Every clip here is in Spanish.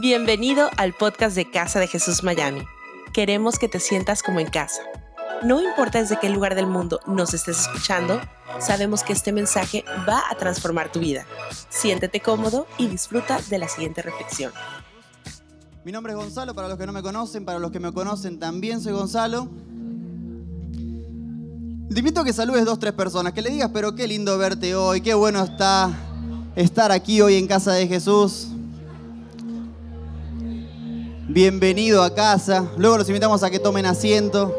Bienvenido al podcast de Casa de Jesús Miami. Queremos que te sientas como en casa. No importa desde qué lugar del mundo nos estés escuchando, sabemos que este mensaje va a transformar tu vida. Siéntete cómodo y disfruta de la siguiente reflexión. Mi nombre es Gonzalo, para los que no me conocen, para los que me conocen también soy Gonzalo. Te invito a que saludes dos, tres personas, que le digas, pero qué lindo verte hoy, qué bueno está estar aquí hoy en casa de Jesús. Bienvenido a casa. Luego los invitamos a que tomen asiento.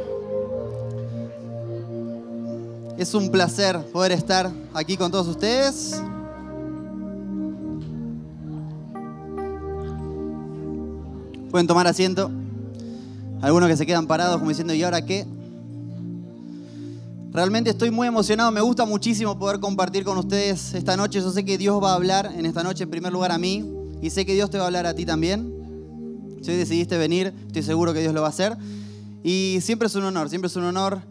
Es un placer poder estar aquí con todos ustedes. Pueden tomar asiento. Algunos que se quedan parados como diciendo, ¿y ahora qué? Realmente estoy muy emocionado, me gusta muchísimo poder compartir con ustedes esta noche. Yo sé que Dios va a hablar en esta noche en primer lugar a mí y sé que Dios te va a hablar a ti también. Si hoy decidiste venir, estoy seguro que Dios lo va a hacer. Y siempre es un honor, siempre es un honor.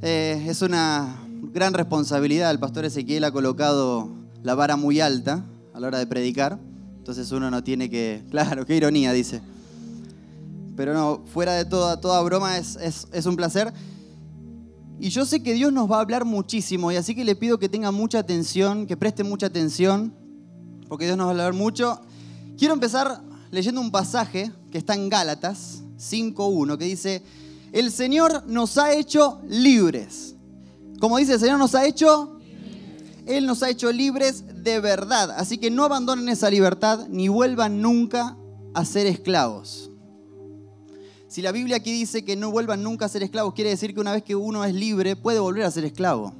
Eh, es una gran responsabilidad. El pastor Ezequiel ha colocado la vara muy alta a la hora de predicar. Entonces uno no tiene que... Claro, qué ironía, dice. Pero no, fuera de toda, toda broma, es, es, un placer. Y yo sé que Dios nos va a hablar muchísimo, y así que le pido que tenga mucha atención, que preste mucha atención, porque Dios nos va a hablar mucho. Quiero empezar leyendo un pasaje que está en Gálatas 5.1, que dice, el Señor nos ha hecho libres. Como dice, el Señor nos ha hecho, Él nos ha hecho libres de verdad. Así que no abandonen esa libertad ni vuelvan nunca a ser esclavos. Si la Biblia aquí dice que no vuelvan nunca a ser esclavos, quiere decir que una vez que uno es libre puede volver a ser esclavo.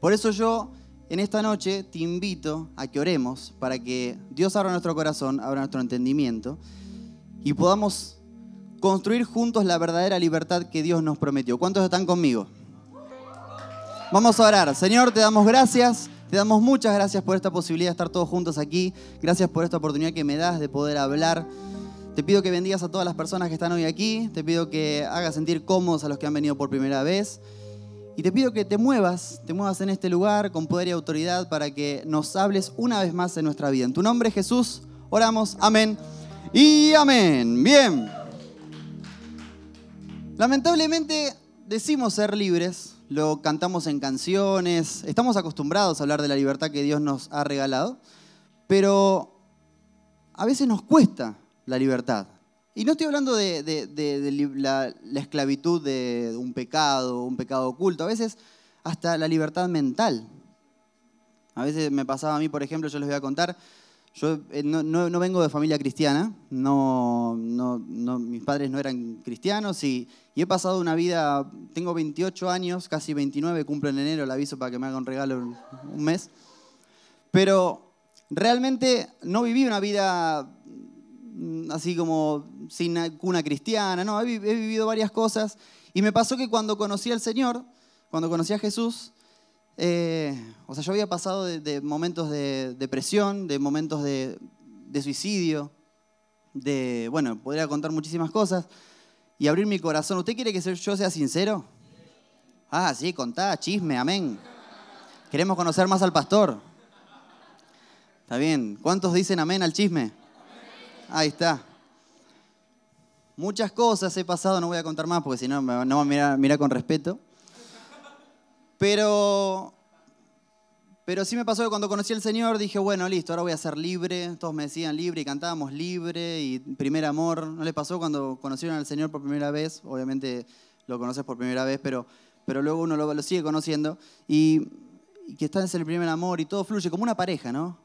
Por eso yo en esta noche te invito a que oremos para que Dios abra nuestro corazón, abra nuestro entendimiento y podamos construir juntos la verdadera libertad que Dios nos prometió. ¿Cuántos están conmigo? Vamos a orar. Señor, te damos gracias. Te damos muchas gracias por esta posibilidad de estar todos juntos aquí. Gracias por esta oportunidad que me das de poder hablar te pido que bendigas a todas las personas que están hoy aquí. Te pido que hagas sentir cómodos a los que han venido por primera vez. Y te pido que te muevas, te muevas en este lugar con poder y autoridad para que nos hables una vez más en nuestra vida. En tu nombre, Jesús, oramos. Amén. Y amén. Bien. Lamentablemente decimos ser libres, lo cantamos en canciones, estamos acostumbrados a hablar de la libertad que Dios nos ha regalado, pero a veces nos cuesta la libertad. Y no estoy hablando de, la, esclavitud de un pecado, un pecado oculto, a veces hasta la libertad mental. A veces me pasaba a mí, por ejemplo, yo les voy a contar, yo eh, no, vengo de familia cristiana, mis padres no eran cristianos y, he pasado una vida, tengo 28 años, casi 29, cumplo en enero, el aviso para que me haga un regalo un, mes, pero realmente no viví una vida así como sin cuna cristiana, no, he, vivido varias cosas. Y me pasó que cuando conocí al Señor, cuando conocí a Jesús, eh, o sea, yo había pasado de, momentos de depresión, de momentos de, suicidio, de, bueno, podría contar muchísimas cosas y abrir mi corazón. ¿Usted quiere que yo sea sincero? Ah, sí, contá, chisme, amén. Queremos conocer más al pastor. Está bien. ¿Cuántos dicen amén al chisme? Ahí está. Muchas cosas he pasado, no voy a contar más porque si no me van a mirar, con respeto. Pero, pero sí me pasó que cuando conocí al Señor dije, bueno, listo, ahora voy a ser libre. Todos me decían libre y cantábamos libre y primer amor. ¿No les pasó cuando conocieron al Señor por primera vez? Obviamente lo conoces por primera vez, pero, pero luego uno lo, sigue conociendo. Y, y que estás en el primer amor y todo fluye como una pareja, ¿no?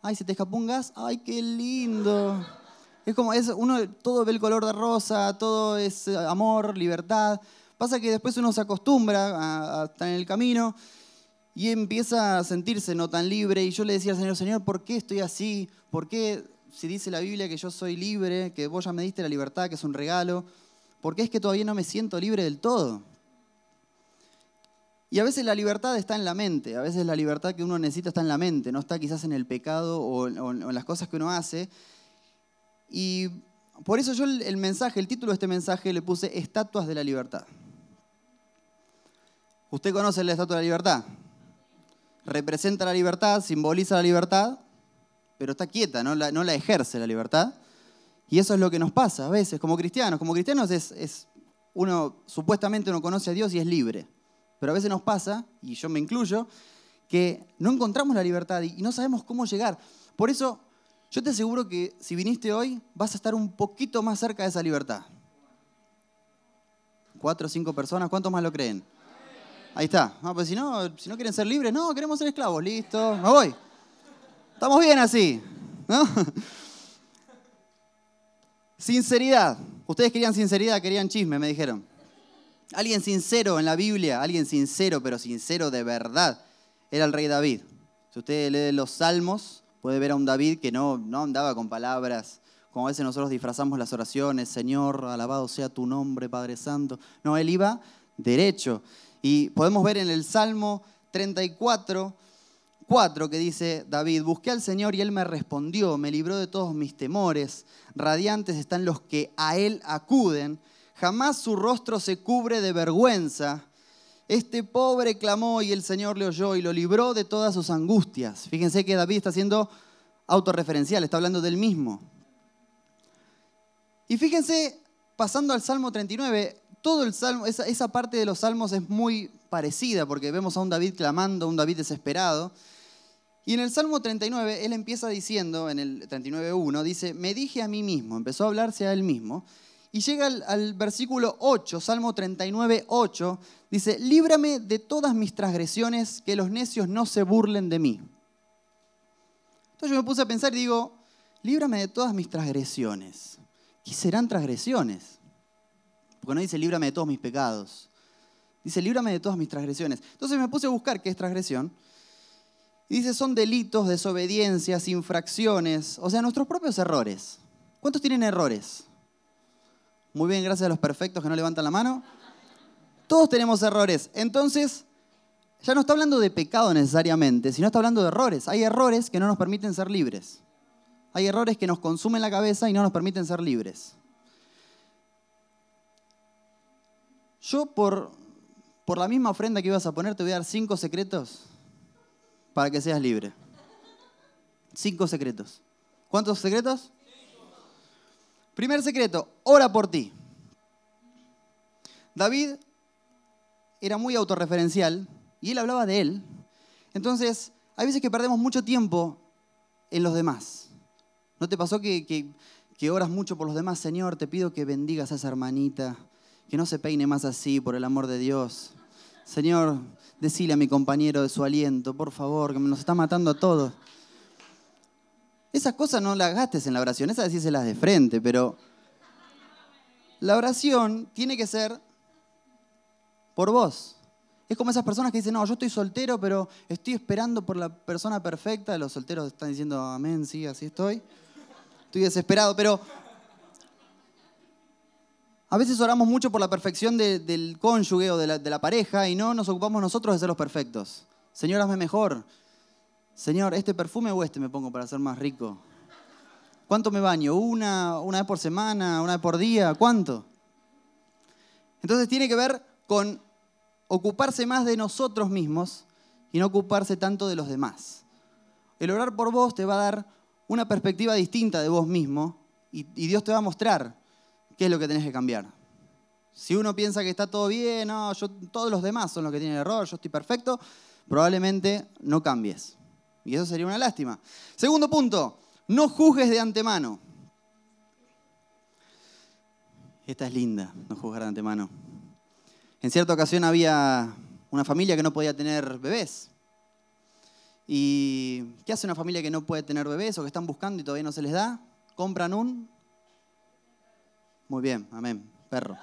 Ay, se te escapó un gas. Ay, qué lindo. Es como, es, uno todo ve el color de rosa, todo es eh, amor, libertad. Pasa que después uno se acostumbra a, estar en el camino y empieza a sentirse no tan libre. Y yo le decía al Señor, Señor, ¿por qué estoy así? ¿Por qué si dice la Biblia que yo soy libre, que vos ya me diste la libertad, que es un regalo? ¿Por qué es que todavía no me siento libre del todo? Y a veces la libertad está en la mente, a veces la libertad que uno necesita está en la mente, no está quizás en el pecado o en las cosas que uno hace. Y por eso yo el mensaje, el título de este mensaje le puse Estatuas de la Libertad. ¿Usted conoce la Estatua de la Libertad? Representa la libertad, simboliza la libertad, pero está quieta, no la, no la ejerce la libertad. Y eso es lo que nos pasa a veces como cristianos. Como cristianos es, es uno, supuestamente uno conoce a Dios y es libre. Pero a veces nos pasa, y yo me incluyo, que no encontramos la libertad y no sabemos cómo llegar. Por eso yo te aseguro que si viniste hoy vas a estar un poquito más cerca de esa libertad. Cuatro o cinco personas, ¿cuántos más lo creen? Ahí está. No, pues si no, si no quieren ser libres, no, queremos ser esclavos, listo, me voy. Estamos bien así, ¿no? Sinceridad. Ustedes querían sinceridad, querían chisme, me dijeron. Alguien sincero en la Biblia, alguien sincero, pero sincero de verdad era el rey David. Si usted lee los salmos, puede ver a un David que no, no andaba con palabras, como a veces nosotros disfrazamos las oraciones, Señor, alabado sea tu nombre, Padre Santo. No, él iba derecho. Y podemos ver en el Salmo 34, 4 que dice David, busqué al Señor y Él me respondió, me libró de todos mis temores, radiantes están los que a Él acuden, jamás su rostro se cubre de vergüenza, este pobre clamó y el Señor le oyó y lo libró de todas sus angustias. Fíjense que David está siendo autorreferencial, está hablando del mismo. Y fíjense, pasando al Salmo 39, todo el salmo, esa, esa, parte de los salmos es muy parecida, porque vemos a un David clamando, un David desesperado. Y en el Salmo 39, él empieza diciendo, en el 39.1, dice, me dije a mí mismo, empezó a hablarse a él mismo, y llega al, versículo 8, Salmo 39, 8, dice, líbrame de todas mis transgresiones, que los necios no se burlen de mí. Entonces yo me puse a pensar y digo, líbrame de todas mis transgresiones. ¿Qué serán transgresiones? Porque no dice, líbrame de todos mis pecados. Dice, líbrame de todas mis transgresiones. Entonces me puse a buscar qué es transgresión. Y dice, son delitos, desobediencias, infracciones, o sea, nuestros propios errores. ¿Cuántos tienen errores? Muy bien, gracias a los perfectos que no levantan la mano. Todos tenemos errores. Entonces, ya no está hablando de pecado necesariamente, sino está hablando de errores. Hay errores que no nos permiten ser libres. Hay errores que nos consumen la cabeza y no nos permiten ser libres. Yo por, por la misma ofrenda que ibas a poner te voy a dar cinco secretos para que seas libre. Cinco secretos. ¿Cuántos secretos? Primer secreto, ora por ti. David era muy autorreferencial y él hablaba de él. Entonces, hay veces que perdemos mucho tiempo en los demás. ¿No te pasó que, que, oras mucho por los demás? Señor, te pido que bendigas a esa hermanita, que no se peine más así, por el amor de Dios. Señor, decile a mi compañero de su aliento, por favor, que nos está matando a todos. Esas cosas no las gastes en la oración, esas decíselas de frente, pero la oración tiene que ser por vos. Es como esas personas que dicen, no, yo estoy soltero, pero estoy esperando por la persona perfecta. Los solteros están diciendo, amén, sí, así estoy. Estoy desesperado, pero a veces oramos mucho por la perfección del cónyuge o de la, de la pareja y no nos ocupamos nosotros de ser los perfectos. Señor, hazme mejor. Señor, ¿este perfume o este me pongo para ser más rico? ¿Cuánto me baño? ¿Una, una vez por semana? ¿Una vez por día? ¿Cuánto? Entonces tiene que ver con ocuparse más de nosotros mismos y no ocuparse tanto de los demás. El orar por vos te va a dar una perspectiva distinta de vos mismo y, Dios te va a mostrar qué es lo que tenés que cambiar. Si uno piensa que está todo bien, no, todos los demás son los que tienen error, yo estoy perfecto, probablemente no cambies. Y eso sería una lástima. Segundo punto, no juzgues de antemano. Esta es linda, no juzgar de antemano. En cierta ocasión había una familia que no podía tener bebés. ¿Y qué hace una familia que no puede tener bebés o que están buscando y todavía no se les da? Compran un... Muy bien, amén, perro.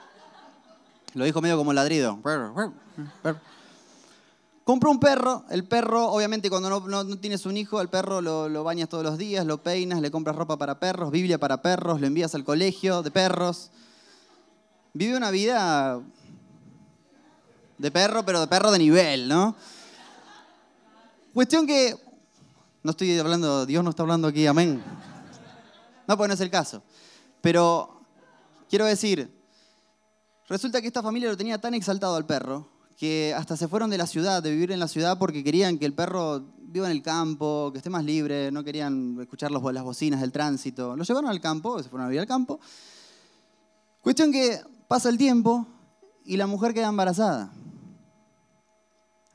Lo dijo medio como ladrido. Perro, perro. Compra un perro, el perro, obviamente cuando no, tienes un hijo, el perro lo, bañas todos los días, lo peinas, le compras ropa para perros, Biblia para perros, lo envías al colegio de perros. Vive una vida de perro, pero de perro de nivel, ¿no? Cuestión que, no estoy hablando, Dios no está hablando aquí, amén. No, pues no es el caso. Pero quiero decir, resulta que esta familia lo tenía tan exaltado al perro que hasta se fueron de la ciudad, de vivir en la ciudad, porque querían que el perro viva en el campo, que esté más libre, no querían escuchar los, las bocinas del tránsito. Lo llevaron al campo, se fueron a vivir al campo. Cuestión que pasa el tiempo y la mujer queda embarazada.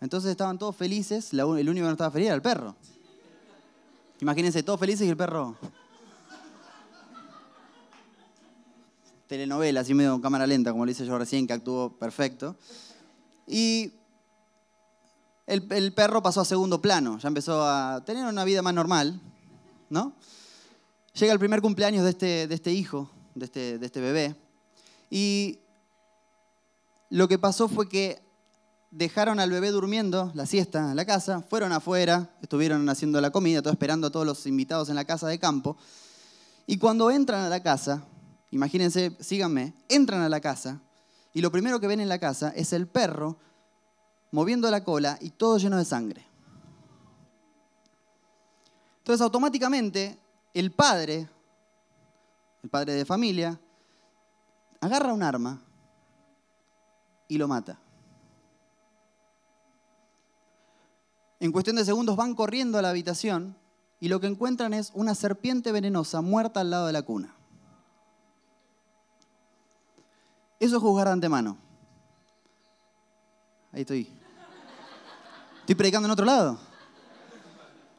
Entonces estaban todos felices, el único que no estaba feliz era el perro. Imagínense, todos felices y el perro. Telenovela, así medio cámara lenta, como le hice yo recién, que actuó perfecto. Y el, perro pasó a segundo plano, ya empezó a tener una vida más normal, ¿no? Llega el primer cumpleaños de este, de este hijo, de este, de este bebé, y lo que pasó fue que dejaron al bebé durmiendo la siesta en la casa, fueron afuera, estuvieron haciendo la comida, todo esperando a todos los invitados en la casa de campo, y cuando entran a la casa, imagínense, síganme, entran a la casa, y lo primero que ven en la casa es el perro moviendo la cola y todo lleno de sangre. Entonces automáticamente el padre, el padre de familia, agarra un arma y lo mata. En cuestión de segundos van corriendo a la habitación y lo que encuentran es una serpiente venenosa muerta al lado de la cuna. Eso es juzgar de antemano. Ahí estoy. Estoy predicando en otro lado.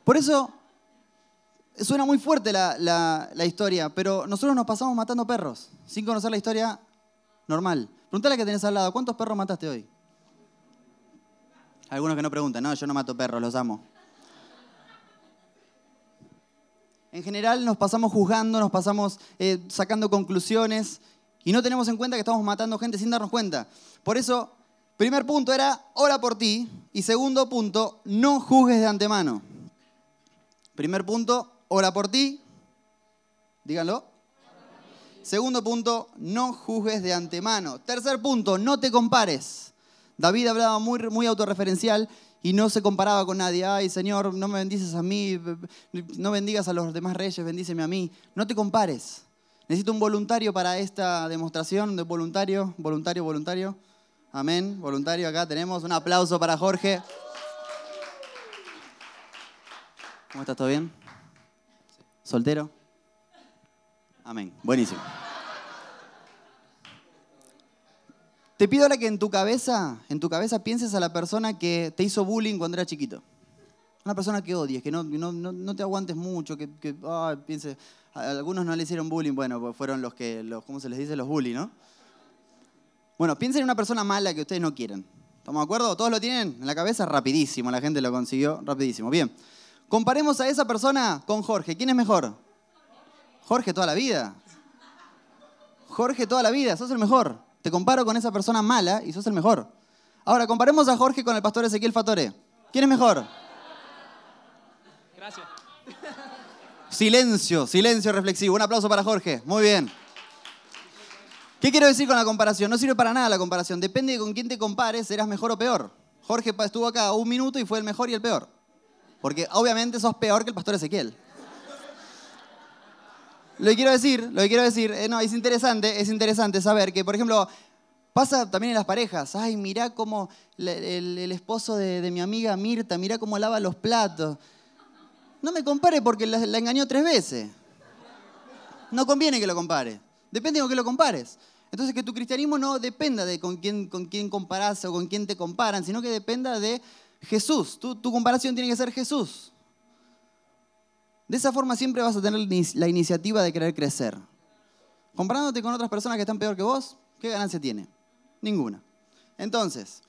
Por eso suena muy fuerte la, historia, pero nosotros nos pasamos matando perros, sin conocer la historia normal. Pregúntale que tenés al lado, ¿cuántos perros mataste hoy? Algunos que no preguntan, no, yo no mato perros, los amo. En general nos pasamos juzgando, nos pasamos eh, sacando conclusiones y no tenemos en cuenta que estamos matando gente sin darnos cuenta. Por eso Primer punto era, ora por ti. Y segundo punto, no juzgues de antemano. Primer punto, ora por ti. Díganlo. Segundo punto, no juzgues de antemano. Tercer punto, no te compares. David hablaba muy, muy autorreferencial y no se comparaba con nadie. Ay, Señor, no me bendices a mí, no bendigas a los demás reyes, bendíceme a mí. No te compares. Necesito un voluntario para esta demostración de voluntario, voluntario, voluntario. Amén. Voluntario acá tenemos. Un aplauso para Jorge. ¿Cómo estás? ¿Todo bien? ¿Soltero? Amén. Buenísimo. Te pido ahora que en tu cabeza, en tu cabeza pienses a la persona que te hizo bullying cuando era chiquito. Una persona que odies, que no, no, te aguantes mucho, que, que pienses, algunos no le hicieron bullying, bueno, pues fueron los que, los, ¿cómo se les dice? Los bully, ¿no? Bueno, piensen en una persona mala que ustedes no quieren. ¿Estamos de acuerdo? ¿Todos lo tienen en la cabeza? Rapidísimo, la gente lo consiguió rapidísimo. Bien. Comparemos a esa persona con Jorge. ¿Quién es mejor? Jorge toda la vida. Jorge toda la vida, sos el mejor. Te comparo con esa persona mala y sos el mejor. Ahora, comparemos a Jorge con el pastor Ezequiel Fatore. ¿Quién es mejor? Gracias. Silencio, silencio reflexivo. Un aplauso para Jorge. Muy bien. ¿Qué quiero decir con la comparación? No sirve para nada la comparación. Depende de con quién te compares, serás mejor o peor. Jorge estuvo acá un minuto y fue el mejor y el peor. Porque obviamente sos peor que el pastor Ezequiel. Lo que quiero decir, lo que quiero decir, eh, no, es interesante, es interesante saber que, por ejemplo, pasa también en las parejas. Ay, mirá cómo el, esposo de, mi amiga Mirta, mirá cómo lava los platos. No me compare porque la, engañó tres veces. No conviene que lo compare. Depende con qué lo compares. Entonces, que tu cristianismo no dependa de con quién, con quién comparás o con quién te comparan, sino que dependa de Jesús. Tu, tu comparación tiene que ser Jesús. De esa forma siempre vas a tener la iniciativa de querer crecer. Comparándote con otras personas que están peor que vos, ¿qué ganancia tiene? Ninguna. Entonces,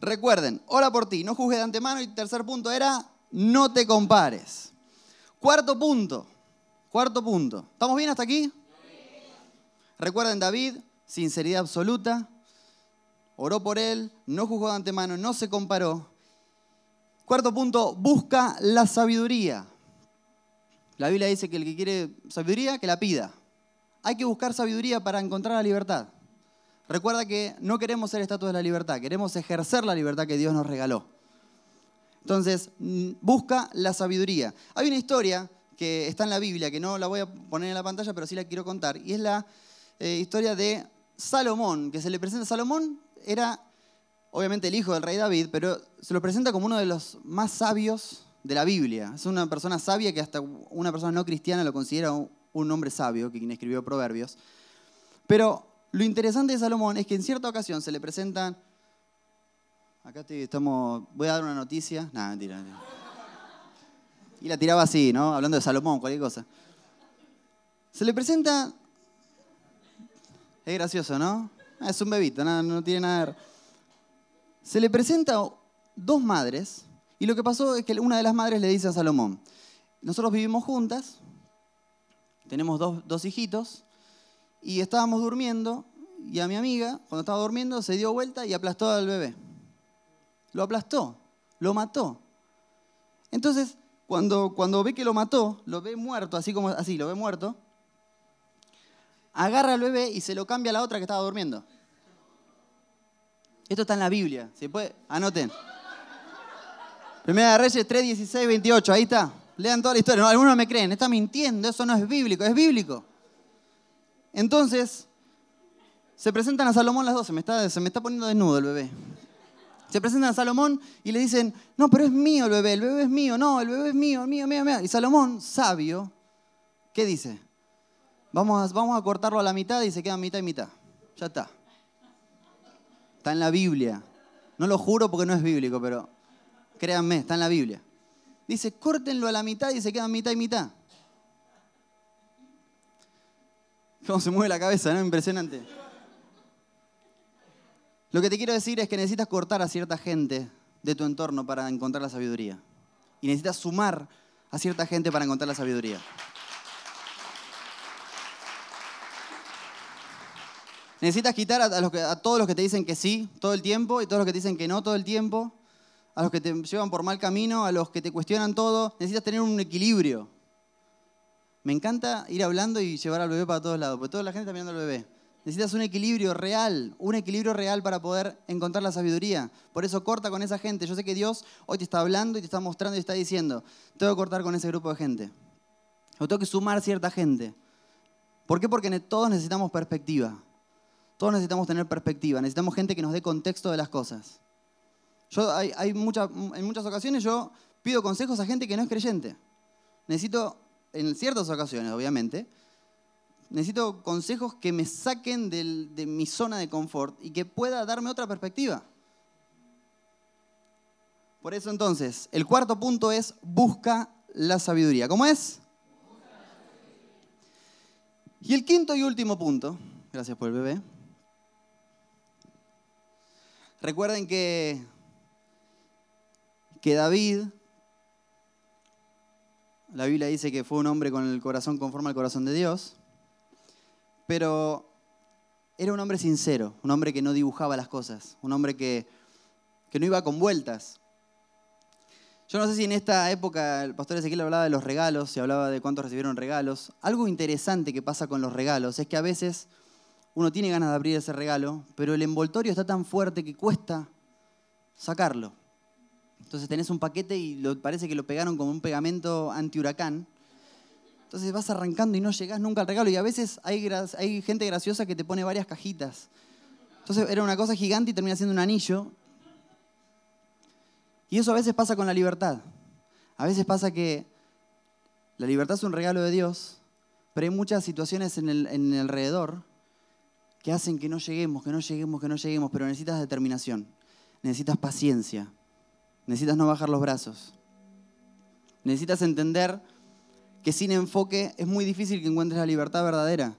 recuerden, ora por ti, no juzgues de antemano. Y tercer punto era, no te compares. Cuarto punto, cuarto punto. ¿Estamos bien hasta aquí? Recuerden, David, sinceridad absoluta, oró por él, no juzgó de antemano, no se comparó. Cuarto punto, busca la sabiduría. La Biblia dice que el que quiere sabiduría, que la pida. Hay que buscar sabiduría para encontrar la libertad. Recuerda que no queremos ser estatus de la libertad, queremos ejercer la libertad que Dios nos regaló. Entonces, mm, busca la sabiduría. Hay una historia que está en la Biblia, que no la voy a poner en la pantalla, pero sí la quiero contar, y es la eh, historia de Salomón, que se le presenta Salomón, era obviamente el hijo del rey David, pero se lo presenta como uno de los más sabios de la Biblia. Es una persona sabia que hasta una persona no cristiana lo considera un hombre sabio, que quien escribió Proverbios. Pero lo interesante de Salomón es que en cierta ocasión se le presentan... Acá estamos... Voy a dar una noticia. Nada, mentira. Y la tiraba así, ¿no? Hablando de Salomón, cualquier cosa. Se le presenta... Es gracioso, ¿no? Ah, es un bebito, no, no tiene nada... De... Se le presenta dos madres y lo que pasó es que una de las madres le dice a Salomón, nosotros vivimos juntas, tenemos dos, dos hijitos, y estábamos durmiendo, y a mi amiga, cuando estaba durmiendo, se dio vuelta y aplastó al bebé. Lo aplastó, lo mató. Entonces, cuando, cuando ve que lo mató, lo ve muerto, así como así, lo ve muerto, agarra al bebé y se lo cambia a la otra que estaba durmiendo. Esto está en la Biblia. ¿Se puede? Anoten. Primera de Reyes 3, 16, 28. Ahí está. Lean toda la historia. No, algunos me creen. Está mintiendo. Eso no es bíblico. Es bíblico. Entonces, se presentan a Salomón las dos. Se me está, se me está poniendo desnudo el bebé. Se presentan a Salomón y le dicen, no, pero es mío el bebé, el bebé es mío, no, el bebé es mío, mío, mío, mío. Y Salomón, sabio, ¿qué dice? Vamos a, vamos a cortarlo a la mitad y se queda mitad y mitad. Ya está. Está en la Biblia. No lo juro porque no es bíblico, pero créanme, está en la Biblia. Dice, córtenlo a la mitad y se quedan mitad y mitad. ¿Cómo se mueve la cabeza, no? Impresionante. Lo que te quiero decir es que necesitas cortar a cierta gente de tu entorno para encontrar la sabiduría. Y necesitas sumar a cierta gente para encontrar la sabiduría. Necesitas quitar a, todos los que te dicen que sí todo el tiempo y todos los que te dicen que no todo el tiempo, a los que te llevan por mal camino, a los que te cuestionan todo. Necesitas tener un equilibrio. Me encanta ir hablando y llevar al bebé para todos lados, porque toda la gente está mirando al bebé. Necesitas un equilibrio real, un equilibrio real para poder encontrar la sabiduría. Por eso corta con esa gente. Yo sé que Dios hoy te está hablando y te está mostrando y está diciendo, tengo que cortar con ese grupo de gente. O tengo que sumar cierta gente. ¿Por qué? Porque todos necesitamos perspectiva. Todos necesitamos tener perspectiva, necesitamos gente que nos dé contexto de las cosas. Yo, hay, en muchas ocasiones yo pido consejos a gente que no es creyente. Necesito, en ciertas ocasiones obviamente, necesito consejos que me saquen de mi zona de confort y que pueda darme otra perspectiva. Por eso entonces, el cuarto punto es busca la sabiduría. ¿Cómo es? Y el quinto y último punto, gracias por el bebé, Recuerden que, que David, la Biblia dice que fue un hombre con el corazón conforme al corazón de Dios, pero era un hombre sincero, un hombre que no dibujaba las cosas, un hombre que, que no iba con vueltas. Yo no sé si en esta época el pastor Ezequiel hablaba de los regalos y hablaba de cuántos recibieron regalos. Algo interesante que pasa con los regalos es que a veces uno tiene ganas de abrir ese regalo, pero el envoltorio está tan fuerte que cuesta sacarlo. Entonces tenés un paquete y parece que lo pegaron como un pegamento anti-huracán. Entonces vas arrancando y no llegás nunca al regalo. Y a veces hay, gente graciosa que te pone varias cajitas. Entonces era una cosa gigante y termina siendo un anillo. Y eso a veces pasa con la libertad. A veces pasa que la libertad es un regalo de Dios, pero hay muchas situaciones en el alrededor que hacen que no lleguemos, que no lleguemos, que no lleguemos, pero necesitas determinación, necesitas paciencia, necesitas no bajar los brazos, necesitas entender que sin enfoque es muy difícil que encuentres la libertad verdadera.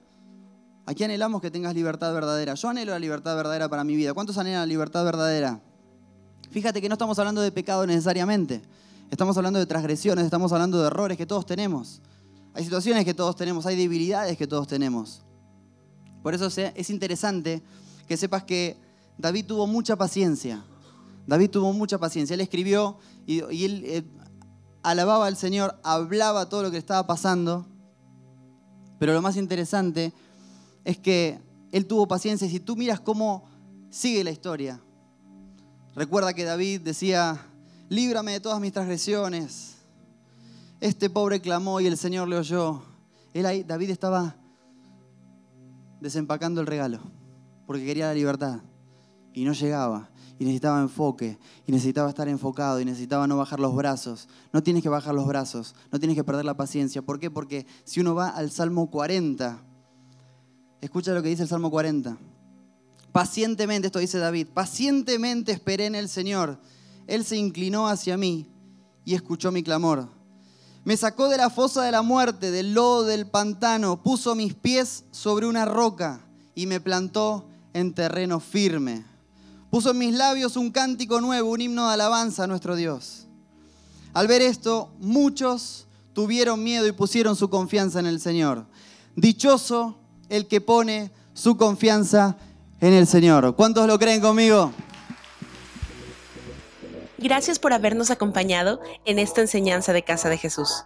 Aquí anhelamos que tengas libertad verdadera. Yo anhelo la libertad verdadera para mi vida. ¿Cuántos anhelan la libertad verdadera? Fíjate que no estamos hablando de pecado necesariamente. Estamos hablando de transgresiones, estamos hablando de errores que todos tenemos. Hay situaciones que todos tenemos, hay debilidades que todos tenemos. Por eso es interesante que sepas que David tuvo mucha paciencia. David tuvo mucha paciencia. Él escribió y, él eh, alababa al Señor, hablaba todo lo que estaba pasando. Pero lo más interesante es que él tuvo paciencia. Y si tú miras cómo sigue la historia, recuerda que David decía, líbrame de todas mis transgresiones. Este pobre clamó y el Señor le oyó. Él ahí, David estaba desempacando el regalo, porque quería la libertad. y no llegaba. Y necesitaba enfoque, y necesitaba estar enfocado, y necesitaba no bajar los brazos. No tienes que bajar los brazos, no tienes que perder la paciencia. ¿Por qué? Porque si uno va al Salmo 40, escucha lo que dice el Salmo 40. Pacientemente, esto dice David, pacientemente esperé en el Señor. Él se inclinó hacia mí y escuchó mi clamor. Me sacó de la fosa de la muerte, del lodo del pantano, puso mis pies sobre una roca y me plantó en terreno firme. Puso en mis labios un cántico nuevo, un himno de alabanza a nuestro Dios. Al ver esto, muchos tuvieron miedo y pusieron su confianza en el Señor. Dichoso el que pone su confianza en el Señor. ¿Cuántos lo creen conmigo? Gracias por habernos acompañado en esta enseñanza de Casa de Jesús.